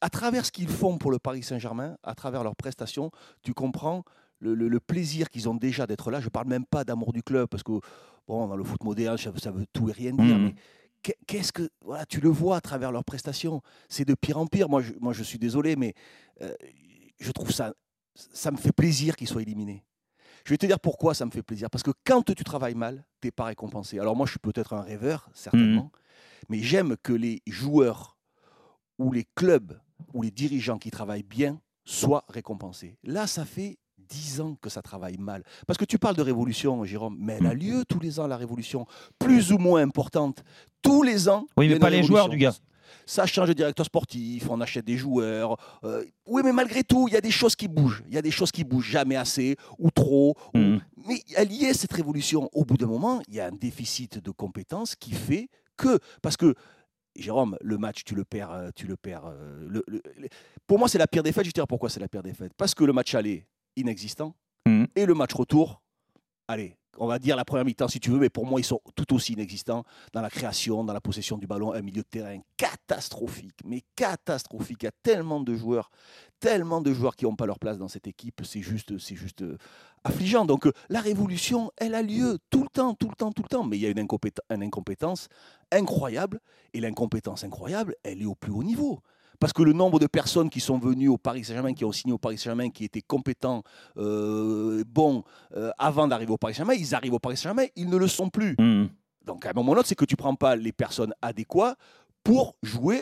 à travers ce qu'ils font pour le Paris Saint-Germain, à travers leurs prestations, tu comprends le, le- le plaisir qu'ils ont déjà d'être là. Je parle même pas d'amour du club, parce que bon, dans le foot moderne, ça, veut- ça veut tout et rien dire. Mhm. Mais qu'est- qu'est-ce que voilà, tu le vois à travers leurs prestations. C'est de pire en pire. Moi, je, moi, je suis désolé, mais euh, je trouve ça, ça me fait plaisir qu'ils soient éliminés. Je vais te dire pourquoi ça me fait plaisir. Parce que quand tu travailles mal, tu n'es pas récompensé. Alors moi, je suis peut-être un rêveur, certainement, mais j'aime que les joueurs ou les clubs ou les dirigeants qui travaillent bien soient récompensés. Là, ça fait dix ans que ça travaille mal. Parce que tu parles de révolution, Jérôme, mais elle a lieu tous les ans, la révolution, plus ou moins importante. Tous les ans. Oui, mais pas les joueurs, du gars. Ça change de directeur sportif, on achète des joueurs. euh, oui, mais malgré tout, il y a des choses qui bougent. Il y a des choses qui bougent jamais assez ou trop. ou- Mhm. Mais elle y est, cette révolution. Au bout d'un moment, il y a un déficit de compétences qui fait que. Parce que, Jérôme, le match, tu le perds. euh, Tu le perds euh, le- le- le- pour moi, c'est la pire défaite. Je te dire pourquoi c'est la pire défaite. Parce que le match aller, inexistant. Mhm. Et le match retour, allez, on va dire la première mi-temps si tu veux, mais pour moi, ils sont tout aussi inexistants dans la création, dans la possession du ballon, un milieu de terrain catastrophique, mais catastrophique. Il y a tellement de joueurs, tellement de joueurs qui n'ont pas leur place dans cette équipe, c'est juste, c'est juste euh, affligeant. Donc euh, la révolution, elle a lieu tout le temps, tout le temps, tout le temps, mais il y a une, incompéten- une incompétence incroyable, et l'incompétence incroyable, elle est au plus haut niveau. Parce que le nombre de personnes qui sont venues au Paris Saint-Germain, qui ont signé au Paris Saint-Germain, qui étaient compétents, euh, bons, euh, avant d'arriver au Paris Saint-Germain, ils arrivent au Paris Saint-Germain, ils ne le sont plus. Mhm. Donc à un moment ou c'est que tu ne prends pas les personnes adéquates pour jouer